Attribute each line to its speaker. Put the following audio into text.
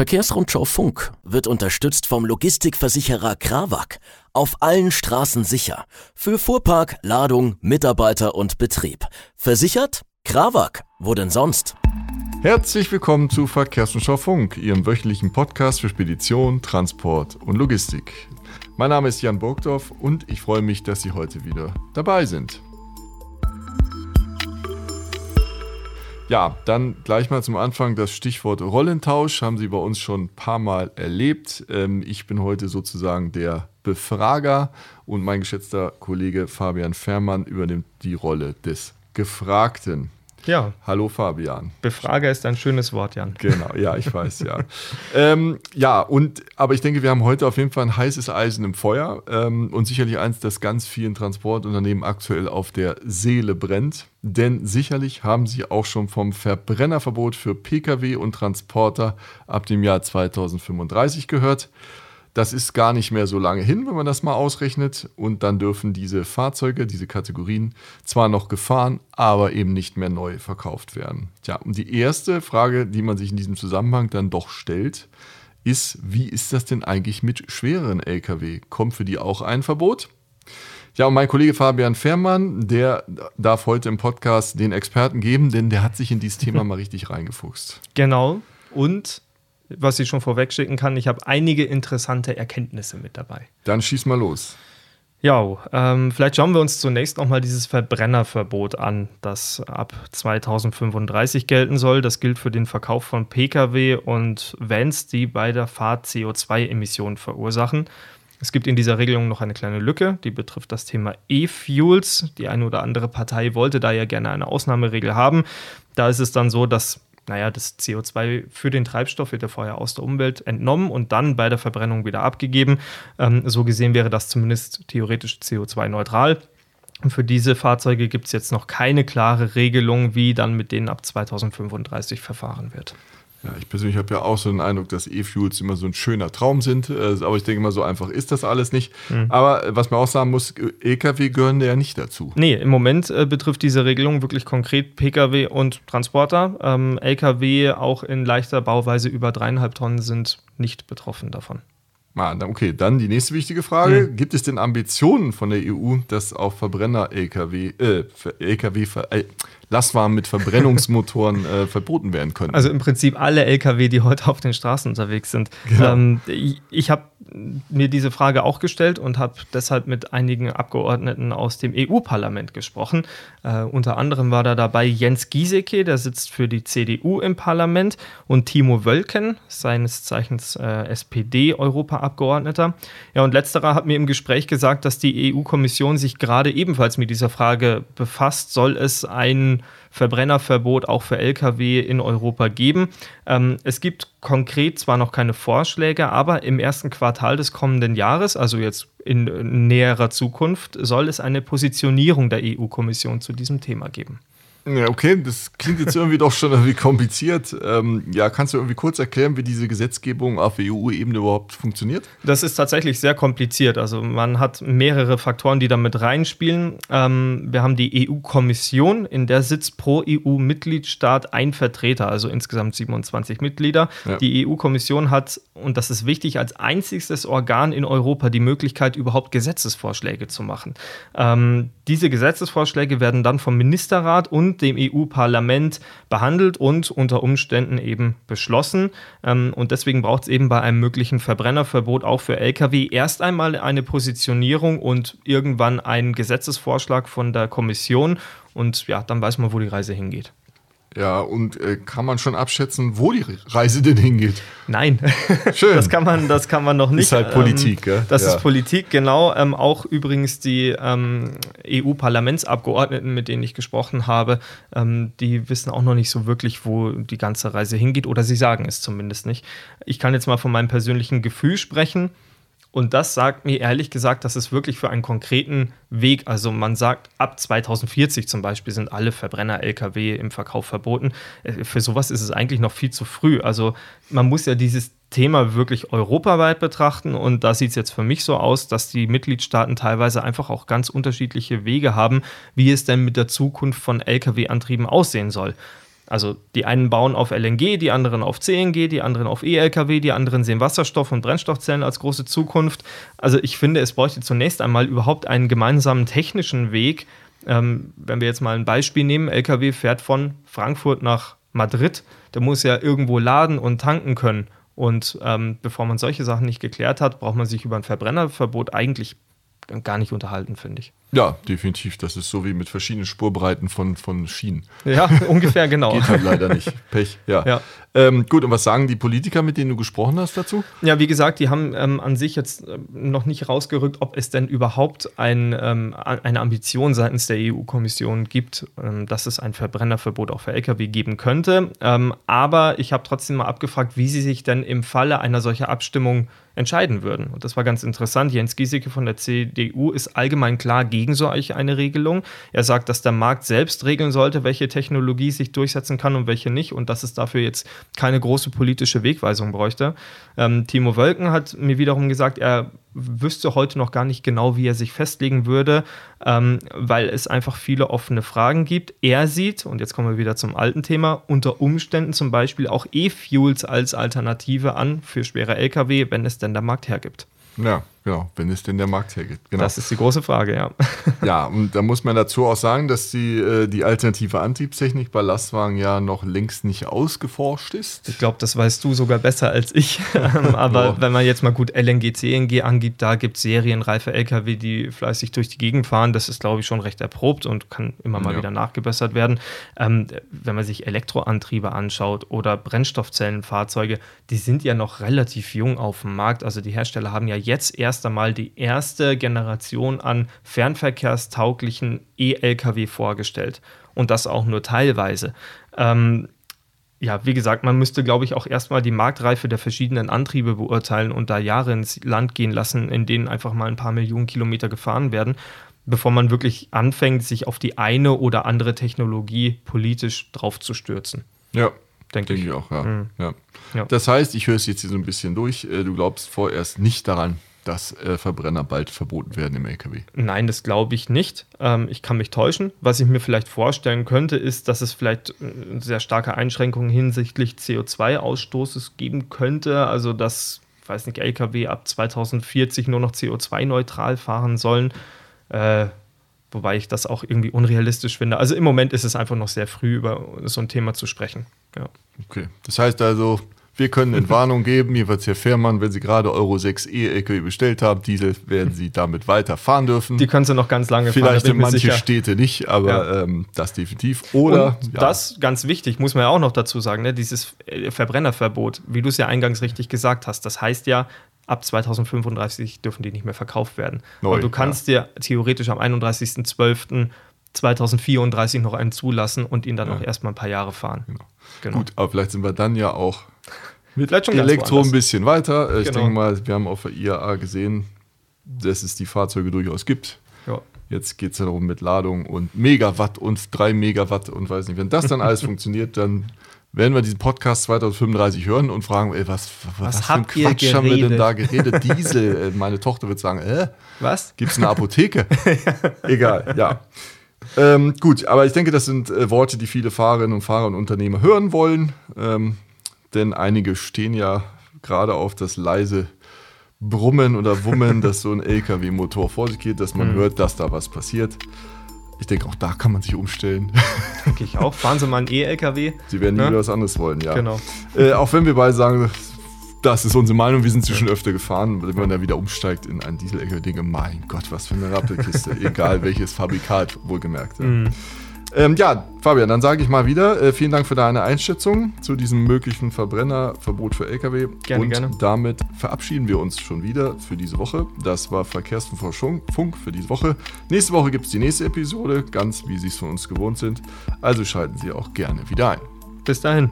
Speaker 1: Verkehrsrundschau Funk wird unterstützt vom Logistikversicherer Krawak. Auf allen Straßen sicher. Für Fuhrpark, Ladung, Mitarbeiter und Betrieb. Versichert? Krawak. Wo denn sonst?
Speaker 2: Herzlich willkommen zu Verkehrsrundschau Funk, Ihrem wöchentlichen Podcast für Spedition, Transport und Logistik. Mein Name ist Jan Burgdorf und ich freue mich, dass Sie heute wieder dabei sind. Ja, dann gleich mal zum Anfang das Stichwort Rollentausch. Haben Sie bei uns schon ein paar Mal erlebt. Ähm, ich bin heute sozusagen der Befrager und mein geschätzter Kollege Fabian Fährmann übernimmt die Rolle des Gefragten.
Speaker 3: Ja.
Speaker 2: Hallo Fabian.
Speaker 3: Befrager ist ein schönes Wort, Jan.
Speaker 2: Genau, ja, ich weiß, ja. ähm, ja, und aber ich denke, wir haben heute auf jeden Fall ein heißes Eisen im Feuer ähm, und sicherlich eins, das ganz vielen Transportunternehmen aktuell auf der Seele brennt. Denn sicherlich haben Sie auch schon vom Verbrennerverbot für Pkw und Transporter ab dem Jahr 2035 gehört. Das ist gar nicht mehr so lange hin, wenn man das mal ausrechnet. Und dann dürfen diese Fahrzeuge, diese Kategorien zwar noch gefahren, aber eben nicht mehr neu verkauft werden. Tja, und die erste Frage, die man sich in diesem Zusammenhang dann doch stellt, ist, wie ist das denn eigentlich mit schwereren Lkw? Kommt für die auch ein Verbot? Ja, und mein Kollege Fabian Fährmann, der darf heute im Podcast den Experten geben, denn der hat sich in dieses Thema mal richtig reingefuchst.
Speaker 3: Genau. Und was ich schon vorweg schicken kann, ich habe einige interessante Erkenntnisse mit dabei.
Speaker 2: Dann schieß mal los.
Speaker 3: Ja, ähm, vielleicht schauen wir uns zunächst nochmal dieses Verbrennerverbot an, das ab 2035 gelten soll. Das gilt für den Verkauf von Pkw und Vans, die bei der Fahrt CO2-Emissionen verursachen. Es gibt in dieser Regelung noch eine kleine Lücke, die betrifft das Thema E-Fuels. Die eine oder andere Partei wollte da ja gerne eine Ausnahmeregel haben. Da ist es dann so, dass naja, das CO2 für den Treibstoff wird ja vorher aus der Umwelt entnommen und dann bei der Verbrennung wieder abgegeben. Ähm, so gesehen wäre das zumindest theoretisch CO2-neutral. Für diese Fahrzeuge gibt es jetzt noch keine klare Regelung, wie dann mit denen ab 2035 verfahren wird.
Speaker 2: Ja, ich persönlich habe ja auch so den Eindruck, dass E-Fuels immer so ein schöner Traum sind. Äh, aber ich denke mal, so einfach ist das alles nicht. Mhm. Aber äh, was man auch sagen muss, EKW gehören ja nicht dazu.
Speaker 3: Nee, im Moment äh, betrifft diese Regelung wirklich konkret Pkw und Transporter. Ähm, Lkw auch in leichter Bauweise über dreieinhalb Tonnen sind nicht betroffen davon.
Speaker 2: Ah, okay, dann die nächste wichtige Frage. Mhm. Gibt es denn Ambitionen von der EU, dass auch Verbrenner-Lkw, äh, LKW, äh, Lastwagen mit Verbrennungsmotoren äh, verboten werden können?
Speaker 3: Also im Prinzip alle Lkw, die heute auf den Straßen unterwegs sind. Genau. Ähm, ich, ich habe mir diese Frage auch gestellt und habe deshalb mit einigen Abgeordneten aus dem EU-Parlament gesprochen. Äh, unter anderem war da dabei Jens Giesecke, der sitzt für die CDU im Parlament, und Timo Wölken, seines Zeichens äh, SPD-Europaabgeordneter. Ja, und letzterer hat mir im Gespräch gesagt, dass die EU-Kommission sich gerade ebenfalls mit dieser Frage befasst. Soll es Verbrennerverbot auch für Lkw in Europa geben. Ähm, es gibt konkret zwar noch keine Vorschläge, aber im ersten Quartal des kommenden Jahres, also jetzt in näherer Zukunft, soll es eine Positionierung der EU-Kommission zu diesem Thema geben.
Speaker 2: Ja, okay, das klingt jetzt irgendwie doch schon irgendwie kompliziert. Ähm, ja, kannst du irgendwie kurz erklären, wie diese Gesetzgebung auf EU-Ebene überhaupt funktioniert?
Speaker 3: Das ist tatsächlich sehr kompliziert. Also man hat mehrere Faktoren, die da mit reinspielen. Ähm, wir haben die EU-Kommission, in der sitzt pro EU-Mitgliedstaat ein Vertreter, also insgesamt 27 Mitglieder. Ja. Die EU-Kommission hat, und das ist wichtig, als einziges Organ in Europa die Möglichkeit, überhaupt Gesetzesvorschläge zu machen. Ähm, diese Gesetzesvorschläge werden dann vom Ministerrat und dem EU-Parlament behandelt und unter Umständen eben beschlossen. Ähm, und deswegen braucht es eben bei einem möglichen Verbrennerverbot auch für Lkw erst einmal eine Positionierung und irgendwann einen Gesetzesvorschlag von der Kommission. Und ja, dann weiß man, wo die Reise hingeht.
Speaker 2: Ja, und äh, kann man schon abschätzen, wo die Reise denn hingeht?
Speaker 3: Nein, Schön. das, kann man, das kann man noch nicht.
Speaker 2: Ist halt Politik, ähm,
Speaker 3: gell? Das ja. ist Politik, genau. Ähm, auch übrigens die ähm, EU-Parlamentsabgeordneten, mit denen ich gesprochen habe, ähm, die wissen auch noch nicht so wirklich, wo die ganze Reise hingeht, oder sie sagen es zumindest nicht. Ich kann jetzt mal von meinem persönlichen Gefühl sprechen. Und das sagt mir ehrlich gesagt, dass es wirklich für einen konkreten Weg, also man sagt, ab 2040 zum Beispiel sind alle Verbrenner-Lkw im Verkauf verboten. Äh, für sowas ist es eigentlich noch viel zu früh. Also man muss ja dieses Thema wirklich europaweit betrachten und da sieht es jetzt für mich so aus, dass die Mitgliedstaaten teilweise einfach auch ganz unterschiedliche Wege haben, wie es denn mit der Zukunft von Lkw-Antrieben aussehen soll. Also die einen bauen auf LNG, die anderen auf CNG, die anderen auf E-Lkw, die anderen sehen Wasserstoff- und Brennstoffzellen als große Zukunft. Also ich finde, es bräuchte zunächst einmal überhaupt einen gemeinsamen technischen Weg. Ähm, wenn wir jetzt mal ein Beispiel nehmen, Lkw fährt von Frankfurt nach Madrid, der muss ja irgendwo laden und tanken können. Und ähm, bevor man solche Sachen nicht geklärt hat, braucht man sich über ein Verbrennerverbot eigentlich gar nicht unterhalten, finde ich.
Speaker 2: Ja, definitiv. Das ist so wie mit verschiedenen Spurbreiten von, von Schienen.
Speaker 3: Ja, ungefähr genau.
Speaker 2: Geht halt leider nicht. Pech, ja. ja. Ähm, gut, und was sagen die Politiker, mit denen du gesprochen hast dazu?
Speaker 3: Ja, wie gesagt, die haben ähm, an sich jetzt äh, noch nicht rausgerückt, ob es denn überhaupt ein, ähm, eine Ambition seitens der EU-Kommission gibt, ähm, dass es ein Verbrennerverbot auch für Lkw geben könnte. Ähm, aber ich habe trotzdem mal abgefragt, wie sie sich denn im Falle einer solchen Abstimmung entscheiden würden. Und das war ganz interessant. Jens Giesecke von der CDU ist allgemein klar gegen solch eine Regelung. Er sagt, dass der Markt selbst regeln sollte, welche Technologie sich durchsetzen kann und welche nicht und dass es dafür jetzt keine große politische Wegweisung bräuchte. Ähm, Timo Wölken hat mir wiederum gesagt, er wüsste heute noch gar nicht genau, wie er sich festlegen würde, ähm, weil es einfach viele offene Fragen gibt. Er sieht, und jetzt kommen wir wieder zum alten Thema, unter Umständen zum Beispiel auch E-Fuels als Alternative an für schwere Lkw, wenn es denn der Markt hergibt.
Speaker 2: Ja, genau, wenn es denn der Markt hergibt. Genau.
Speaker 3: Das ist die große Frage, ja.
Speaker 2: ja, und da muss man dazu auch sagen, dass die, äh, die alternative Antriebstechnik bei Lastwagen ja noch längst nicht ausgeforscht ist.
Speaker 3: Ich glaube, das weißt du sogar besser als ich. Ähm, aber wenn man jetzt mal gut LNG, CNG angibt, da gibt es serienreife Lkw, die fleißig durch die Gegend fahren. Das ist, glaube ich, schon recht erprobt und kann immer mal ja. wieder nachgebessert werden. Ähm, wenn man sich Elektroantriebe anschaut oder Brennstoffzellenfahrzeuge, die sind ja noch relativ jung auf dem Markt. Also die Hersteller haben ja jetzt erst einmal die erste Generation an fernverkehrstauglichen E-Lkw vorgestellt. Und das auch nur teilweise. Ähm, ja, wie gesagt, man müsste, glaube ich, auch erstmal die Marktreife der verschiedenen Antriebe beurteilen und da Jahre ins Land gehen lassen, in denen einfach mal ein paar Millionen Kilometer gefahren werden, bevor man wirklich anfängt, sich auf die eine oder andere Technologie politisch draufzustürzen.
Speaker 2: Ja, denke denk ich. auch, ja. Mhm. ja. ja. Das heißt, ich höre es jetzt hier so ein bisschen durch, äh, du glaubst vorerst nicht daran, dass äh, Verbrenner bald verboten werden im LKW.
Speaker 3: Nein, das glaube ich nicht. Ähm, ich kann mich täuschen. Was ich mir vielleicht vorstellen könnte, ist, dass es vielleicht äh, sehr starke Einschränkungen hinsichtlich CO2-Ausstoßes geben könnte. Also, dass, ich weiß nicht, LKW ab 2040 nur noch CO2-neutral fahren sollen. Äh, wobei ich das auch irgendwie unrealistisch finde. Also im Moment ist es einfach noch sehr früh, über so ein Thema zu sprechen. Ja.
Speaker 2: Okay. Das heißt also, wir können Entwarnung geben, jeweils Herr Fährmann, wenn Sie gerade Euro 6 E-LKW bestellt haben, Diesel, werden Sie damit weiterfahren dürfen.
Speaker 3: Die können Sie noch ganz lange
Speaker 2: Vielleicht fahren. Vielleicht in manche Städte nicht, aber ja. ähm, das definitiv. Oder
Speaker 3: ja. das, ganz wichtig, muss man ja auch noch dazu sagen, ne, dieses äh, Verbrennerverbot, wie du es ja eingangs richtig gesagt hast, das heißt ja, ab 2035 dürfen die nicht mehr verkauft werden. Neu, Und du kannst ja. dir theoretisch am 31.12. 2034 noch einen zulassen und ihn dann ja. noch erstmal ein paar Jahre fahren.
Speaker 2: Genau. Genau. Gut, aber vielleicht sind wir dann ja auch mit Elektro ein bisschen weiter. Ich genau. denke mal, wir haben auf der IAA gesehen, dass es die Fahrzeuge durchaus gibt. Ja. Jetzt geht es ja darum mit Ladung und Megawatt und 3 Megawatt und weiß nicht. Wenn das dann alles funktioniert, dann werden wir diesen Podcast 2035 hören und fragen, ey, was,
Speaker 3: was, was für ein Quatsch haben wir
Speaker 2: denn da geredet? Diesel. Äh, meine Tochter wird sagen, äh,
Speaker 3: was?
Speaker 2: Gibt es eine Apotheke? Egal, ja. Ähm, gut, aber ich denke, das sind äh, Worte, die viele Fahrerinnen und Fahrer und Unternehmer hören wollen. Ähm, denn einige stehen ja gerade auf das leise Brummen oder Wummen, dass so ein LKW-Motor vor sich geht, dass man mhm. hört, dass da was passiert. Ich denke, auch da kann man sich umstellen.
Speaker 3: Denke ich auch. Fahren Sie mal einen E-LKW.
Speaker 2: Sie werden nie ne? was anderes wollen, ja.
Speaker 3: Genau.
Speaker 2: Äh, auch wenn wir beide sagen, das ist unsere Meinung, wir sind sie schon öfter gefahren, wenn man da wieder umsteigt in einen Diesel-LKW, denke, mein Gott, was für eine Rappelkiste. Egal welches Fabrikat, wohlgemerkt. Ja. Mhm. Ähm, ja, Fabian, dann sage ich mal wieder, äh, vielen Dank für deine Einschätzung zu diesem möglichen Verbrennerverbot für Lkw.
Speaker 3: Gerne,
Speaker 2: Und
Speaker 3: gerne.
Speaker 2: damit verabschieden wir uns schon wieder für diese Woche. Das war Verkehrsfunk für diese Woche. Nächste Woche gibt es die nächste Episode, ganz wie Sie es von uns gewohnt sind. Also schalten Sie auch gerne wieder ein.
Speaker 3: Bis dahin.